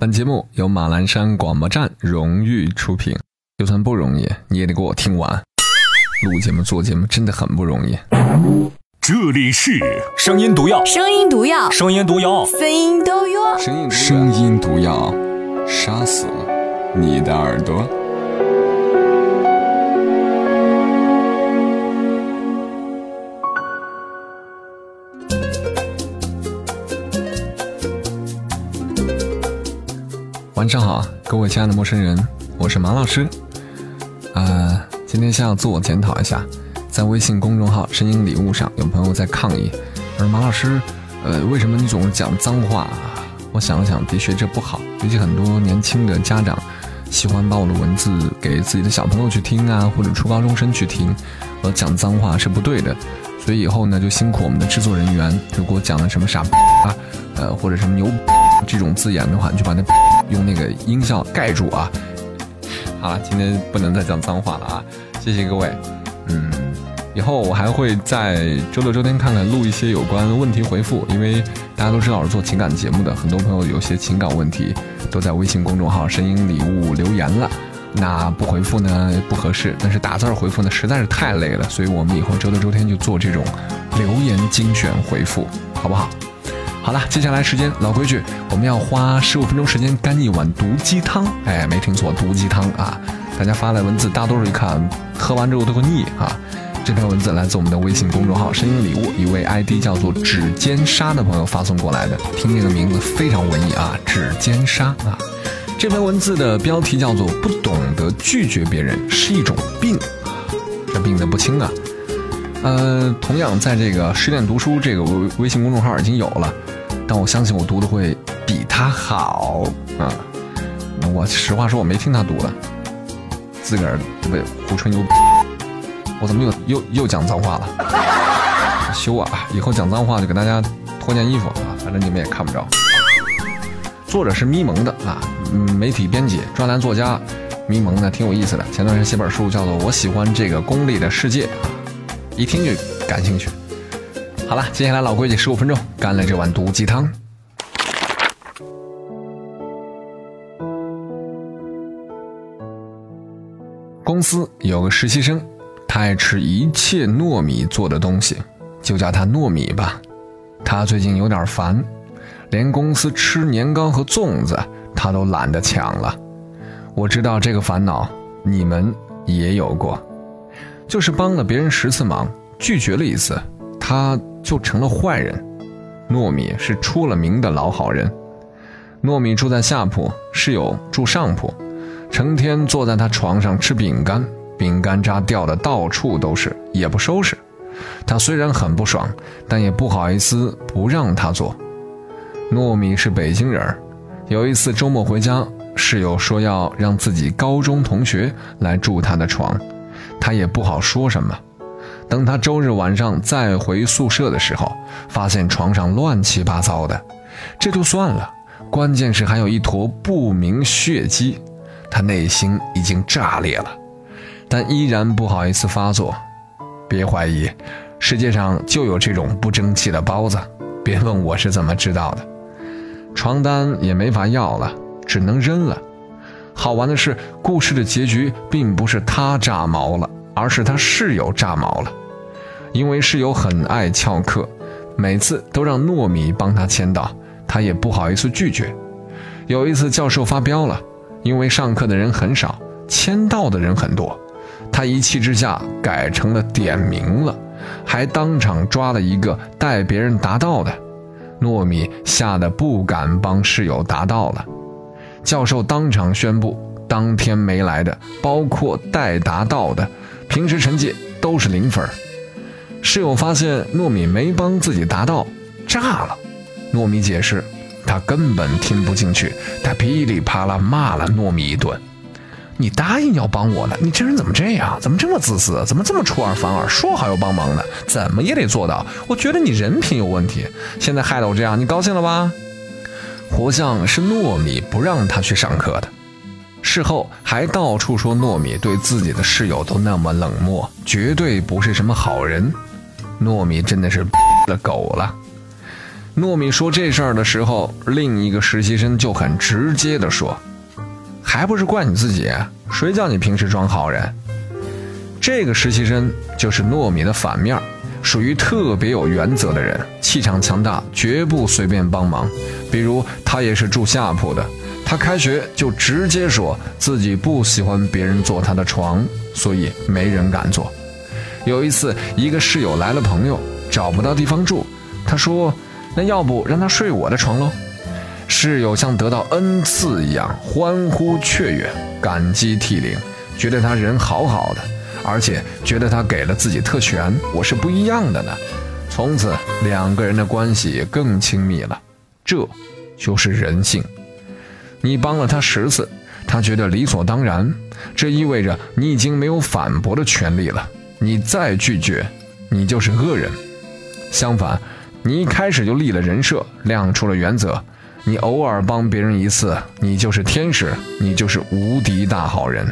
本节目由马栏山广播站荣誉出品。就算不容易，你也得给我听完。录节目、做节目真的很不容易。这里是声音毒药，声音毒药，声音毒药，声音毒药。声音声音毒药，杀死你的耳朵。晚上好，各位亲爱的陌生人，我是马老师。呃，今天先要自我检讨一下，在微信公众号“声音礼物”上，有朋友在抗议，说马老师，呃，为什么你总是讲脏话？我想了想，的确这不好，尤其很多年轻的家长喜欢把我的文字给自己的小朋友去听啊，或者初高中生去听，我讲脏话是不对的。所以以后呢，就辛苦我们的制作人员，如果讲了什么傻逼啊，呃，或者什么牛这种字眼的话，你就把那。用那个音效盖住啊！好了，今天不能再讲脏话了啊！谢谢各位。嗯，以后我还会在周六周天看看录一些有关问题回复，因为大家都知道我是做情感节目的，很多朋友有些情感问题都在微信公众号“声音礼物”留言了。那不回复呢不合适，但是打字回复呢实在是太累了，所以我们以后周六周天就做这种留言精选回复，好不好？好了，接下来时间老规矩，我们要花十五分钟时间干一碗毒鸡汤。哎，没听错，毒鸡汤啊！大家发来文字，大多数一看喝完之后都会腻啊。这篇文字来自我们的微信公众号“声音礼物”，一位 ID 叫做“指尖沙”的朋友发送过来的。听这个名字非常文艺啊，“指尖沙”啊。这篇文字的标题叫做“不懂得拒绝别人是一种病”，这病得不轻啊。呃，同样在这个十点读书这个微微信公众号已经有了。但我相信我读的会比他好啊！我实话说，我没听他读的，自个儿不胡吹牛。我怎么又又又讲脏话了？羞啊！以后讲脏话就给大家脱件衣服啊，反正你们也看不着。作者是咪蒙的啊，媒体编辑、专栏作家，咪蒙呢挺有意思的。前段时间写本书叫做《我喜欢这个功利的世界》啊，一听就感兴趣。好了，接下来老规矩，十五分钟干了这碗毒鸡汤。公司有个实习生，他爱吃一切糯米做的东西，就叫他糯米吧。他最近有点烦，连公司吃年糕和粽子他都懒得抢了。我知道这个烦恼你们也有过，就是帮了别人十次忙，拒绝了一次。他就成了坏人。糯米是出了名的老好人。糯米住在下铺，室友住上铺，成天坐在他床上吃饼干，饼干渣掉的到处都是，也不收拾。他虽然很不爽，但也不好意思不让他做。糯米是北京人，有一次周末回家，室友说要让自己高中同学来住他的床，他也不好说什么。等他周日晚上再回宿舍的时候，发现床上乱七八糟的，这就算了，关键是还有一坨不明血迹，他内心已经炸裂了，但依然不好意思发作。别怀疑，世界上就有这种不争气的包子。别问我是怎么知道的，床单也没法要了，只能扔了。好玩的是，故事的结局并不是他炸毛了。而是他室友炸毛了，因为室友很爱翘课，每次都让糯米帮他签到，他也不好意思拒绝。有一次教授发飙了，因为上课的人很少，签到的人很多，他一气之下改成了点名了，还当场抓了一个带别人答到的，糯米吓得不敢帮室友答到了。教授当场宣布，当天没来的，包括带答到的。平时成绩都是零分，室友发现糯米没帮自己答到，炸了。糯米解释，他根本听不进去，他噼里啪啦骂了糯米一顿。你答应要帮我的，你这人怎么这样？怎么这么自私？怎么这么出尔反尔？说好要帮忙的，怎么也得做到。我觉得你人品有问题，现在害得我这样，你高兴了吧？活像是糯米不让他去上课的。事后还到处说糯米对自己的室友都那么冷漠，绝对不是什么好人。糯米真的是了狗了。糯米说这事儿的时候，另一个实习生就很直接地说：“还不是怪你自己，谁叫你平时装好人？”这个实习生就是糯米的反面，属于特别有原则的人，气场强大，绝不随便帮忙。比如他也是住下铺的，他开学就直接说自己不喜欢别人坐他的床，所以没人敢坐。有一次，一个室友来了朋友，找不到地方住，他说：“那要不让他睡我的床喽？”室友像得到恩赐一样欢呼雀跃，感激涕零，觉得他人好好的，而且觉得他给了自己特权，我是不一样的呢。从此，两个人的关系更亲密了。这，就是人性。你帮了他十次，他觉得理所当然，这意味着你已经没有反驳的权利了。你再拒绝，你就是恶人。相反，你一开始就立了人设，亮出了原则。你偶尔帮别人一次，你就是天使，你就是无敌大好人。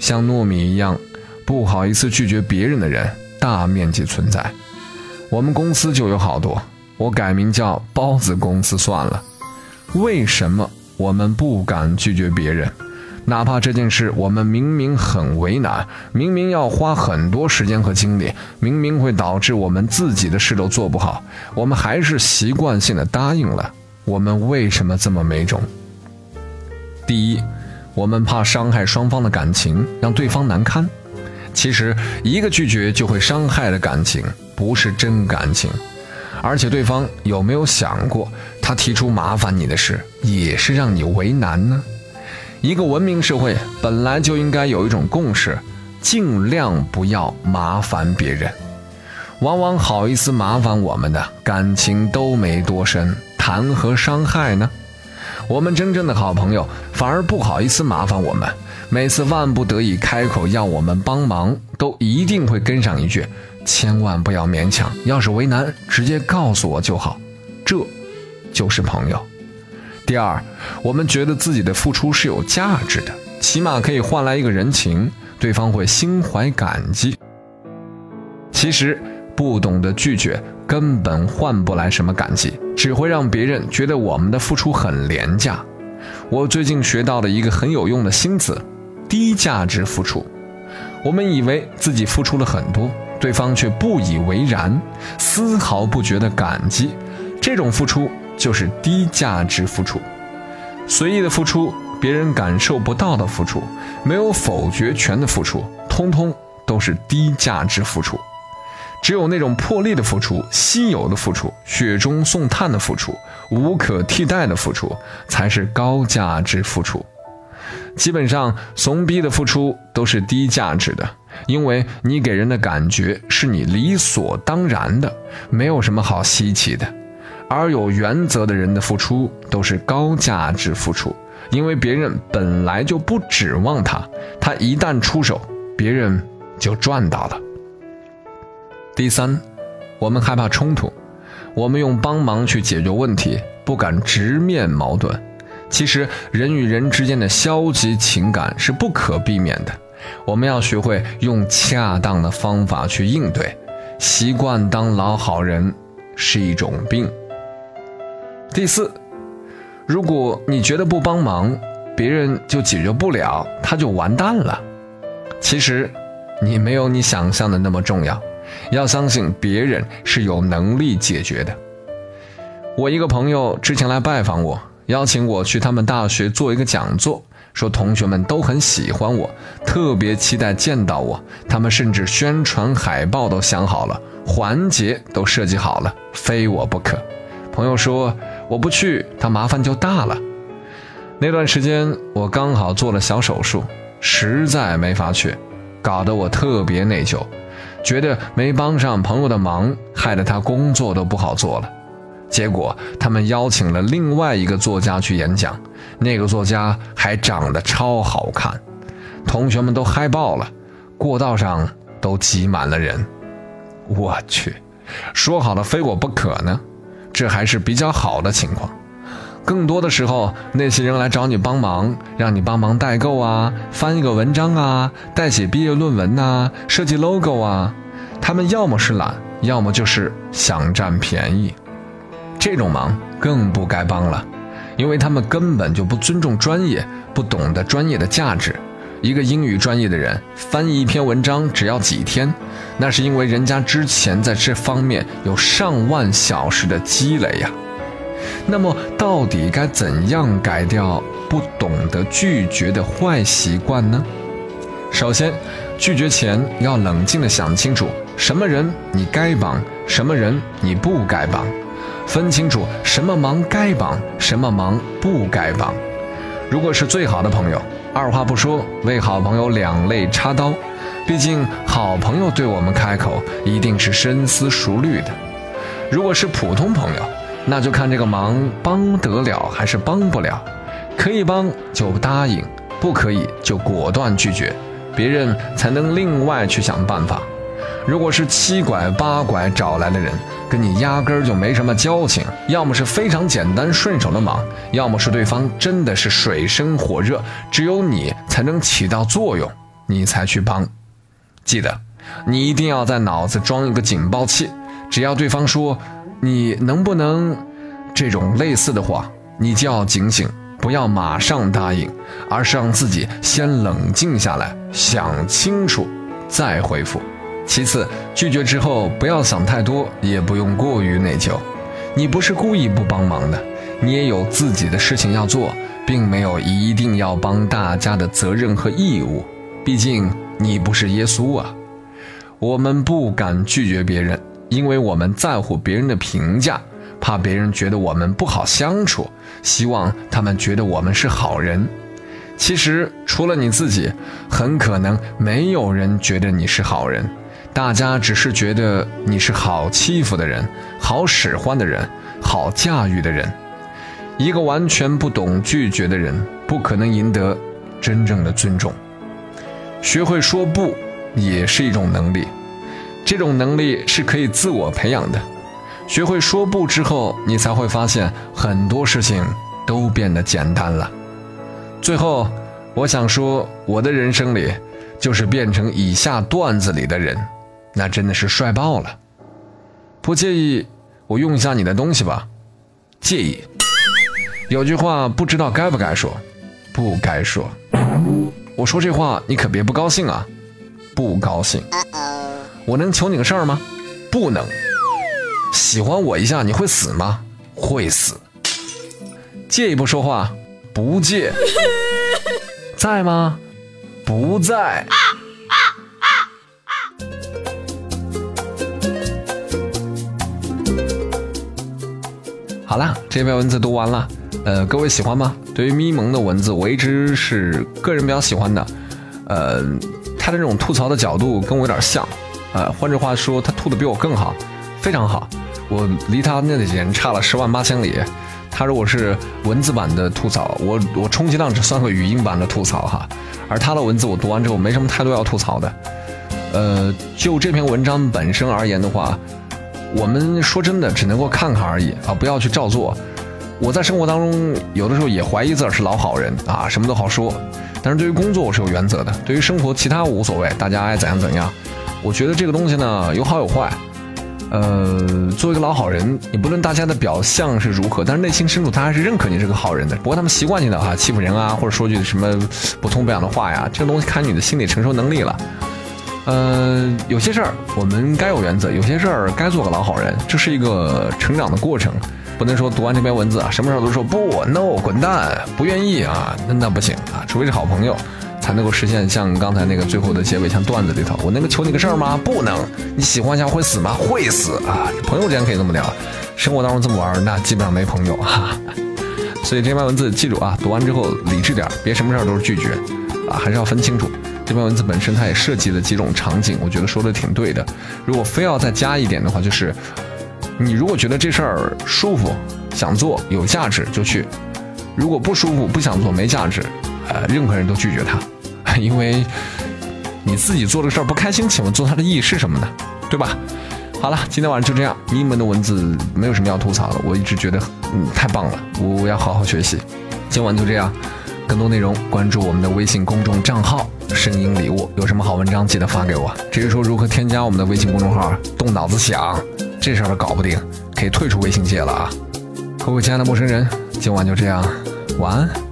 像糯米一样不好意思拒绝别人的人，大面积存在。我们公司就有好多，我改名叫包子公司算了。为什么我们不敢拒绝别人？哪怕这件事我们明明很为难，明明要花很多时间和精力，明明会导致我们自己的事都做不好，我们还是习惯性的答应了。我们为什么这么没种？第一，我们怕伤害双方的感情，让对方难堪。其实，一个拒绝就会伤害的感情，不是真感情。而且，对方有没有想过，他提出麻烦你的事，也是让你为难呢？一个文明社会本来就应该有一种共识，尽量不要麻烦别人。往往好意思麻烦我们的感情都没多深，谈何伤害呢？我们真正的好朋友反而不好意思麻烦我们，每次万不得已开口要我们帮忙，都一定会跟上一句：“千万不要勉强，要是为难，直接告诉我就好。”这，就是朋友。第二，我们觉得自己的付出是有价值的，起码可以换来一个人情，对方会心怀感激。其实，不懂得拒绝，根本换不来什么感激，只会让别人觉得我们的付出很廉价。我最近学到了一个很有用的新词：低价值付出。我们以为自己付出了很多，对方却不以为然，丝毫不觉得感激，这种付出。就是低价值付出，随意的付出，别人感受不到的付出，没有否决权的付出，通通都是低价值付出。只有那种破例的付出、稀有的付出、雪中送炭的付出、无可替代的付出，才是高价值付出。基本上，怂逼的付出都是低价值的，因为你给人的感觉是你理所当然的，没有什么好稀奇的。而有原则的人的付出都是高价值付出，因为别人本来就不指望他，他一旦出手，别人就赚到了。第三，我们害怕冲突，我们用帮忙去解决问题，不敢直面矛盾。其实人与人之间的消极情感是不可避免的，我们要学会用恰当的方法去应对。习惯当老好人是一种病。第四，如果你觉得不帮忙，别人就解决不了，他就完蛋了。其实，你没有你想象的那么重要。要相信别人是有能力解决的。我一个朋友之前来拜访我，邀请我去他们大学做一个讲座，说同学们都很喜欢我，特别期待见到我。他们甚至宣传海报都想好了，环节都设计好了，非我不可。朋友说。我不去，他麻烦就大了。那段时间我刚好做了小手术，实在没法去，搞得我特别内疚，觉得没帮上朋友的忙，害得他工作都不好做了。结果他们邀请了另外一个作家去演讲，那个作家还长得超好看，同学们都嗨爆了，过道上都挤满了人。我去，说好的非我不可呢？这还是比较好的情况，更多的时候，那些人来找你帮忙，让你帮忙代购啊，翻一个文章啊，代写毕业论文呐，设计 logo 啊，他们要么是懒，要么就是想占便宜。这种忙更不该帮了，因为他们根本就不尊重专业，不懂得专业的价值。一个英语专业的人翻译一篇文章只要几天，那是因为人家之前在这方面有上万小时的积累呀。那么，到底该怎样改掉不懂得拒绝的坏习惯呢？首先，拒绝前要冷静地想清楚，什么人你该帮，什么人你不该帮，分清楚什么忙该帮，什么忙不该帮。如果是最好的朋友。二话不说，为好朋友两肋插刀。毕竟好朋友对我们开口，一定是深思熟虑的。如果是普通朋友，那就看这个忙帮得了还是帮不了。可以帮就答应，不可以就果断拒绝，别人才能另外去想办法。如果是七拐八拐找来的人，跟你压根儿就没什么交情，要么是非常简单顺手的忙，要么是对方真的是水深火热，只有你才能起到作用，你才去帮。记得，你一定要在脑子装一个警报器，只要对方说“你能不能”这种类似的话，你就要警醒，不要马上答应，而是让自己先冷静下来，想清楚再回复。其次，拒绝之后不要想太多，也不用过于内疚。你不是故意不帮忙的，你也有自己的事情要做，并没有一定要帮大家的责任和义务。毕竟你不是耶稣啊。我们不敢拒绝别人，因为我们在乎别人的评价，怕别人觉得我们不好相处，希望他们觉得我们是好人。其实除了你自己，很可能没有人觉得你是好人。大家只是觉得你是好欺负的人，好使唤的人，好驾驭的人。一个完全不懂拒绝的人，不可能赢得真正的尊重。学会说不也是一种能力，这种能力是可以自我培养的。学会说不之后，你才会发现很多事情都变得简单了。最后，我想说，我的人生里就是变成以下段子里的人。那真的是帅爆了！不介意我用一下你的东西吧？介意。有句话不知道该不该说，不该说。我说这话你可别不高兴啊！不高兴。我能求你个事儿吗？不能。喜欢我一下你会死吗？会死。借一步说话？不借。在吗？不在。好了，这篇文字读完了，呃，各位喜欢吗？对于咪蒙的文字，我一直是个人比较喜欢的，呃，他的这种吐槽的角度跟我有点像，呃，换句话说，他吐的比我更好，非常好，我离他那简直差了十万八千里。他如果是文字版的吐槽，我我充其量只算个语音版的吐槽哈，而他的文字我读完之后没什么太多要吐槽的，呃，就这篇文章本身而言的话。我们说真的，只能够看看而已啊！不要去照做。我在生活当中有的时候也怀疑自个儿是老好人啊，什么都好说。但是对于工作我是有原则的，对于生活其他无所谓，大家爱怎样怎样。我觉得这个东西呢有好有坏。呃，作为一个老好人，你不论大家的表象是如何，但是内心深处他还是认可你是个好人的。不过他们习惯性的哈欺负人啊，或者说句什么不痛不痒的话呀，这个东西看你的心理承受能力了。呃，有些事儿我们该有原则，有些事儿该做个老好人，这是一个成长的过程，不能说读完这篇文字啊，什么事儿都说不，no，滚蛋，不愿意啊，那那不行啊，除非是好朋友，才能够实现像刚才那个最后的结尾，像段子里头，我能够求你个事儿吗？不能，你喜欢一下会死吗？会死啊！朋友之间可以这么聊，生活当中这么玩，那基本上没朋友哈。所以这篇文字记住啊，读完之后理智点，别什么事儿都是拒绝啊，还是要分清楚。这篇文字本身它也涉及了几种场景，我觉得说的挺对的。如果非要再加一点的话，就是你如果觉得这事儿舒服、想做、有价值就去；如果不舒服、不想做、没价值，呃，任何人都拒绝他，因为你自己做这个事儿不开心，请问做它的意义是什么呢？对吧？好了，今天晚上就这样。你们的文字没有什么要吐槽的，我一直觉得嗯太棒了，我要好好学习。今晚就这样。更多内容关注我们的微信公众账号“声音礼物”，有什么好文章记得发给我。至于说如何添加我们的微信公众号，动脑子想，这事儿都搞不定，可以退出微信界了啊。各位亲爱的陌生人，今晚就这样，晚安。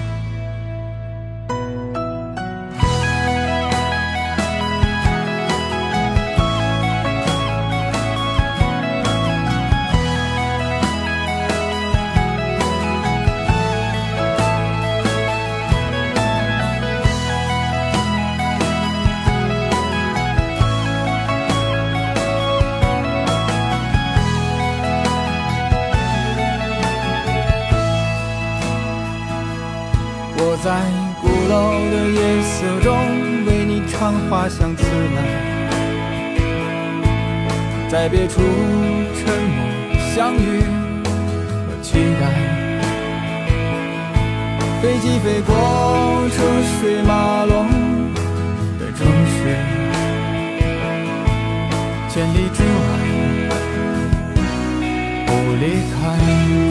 在鼓楼的夜色中，为你唱花香自来，在别处沉默相遇和期待。飞机飞过车水马龙的城市，千里之外不离开。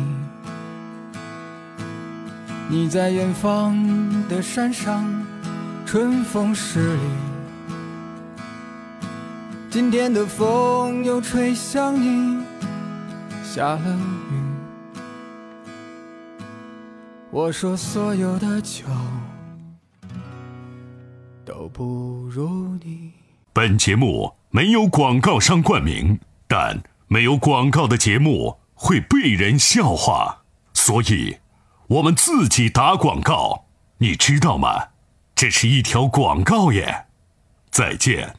你在远方的山上，春风十里。今天的风又吹向你，下了雨。我说所有的酒都不如你。本节目没有广告商冠名，但没有广告的节目会被人笑话，所以我们自己打广告，你知道吗？这是一条广告耶。再见。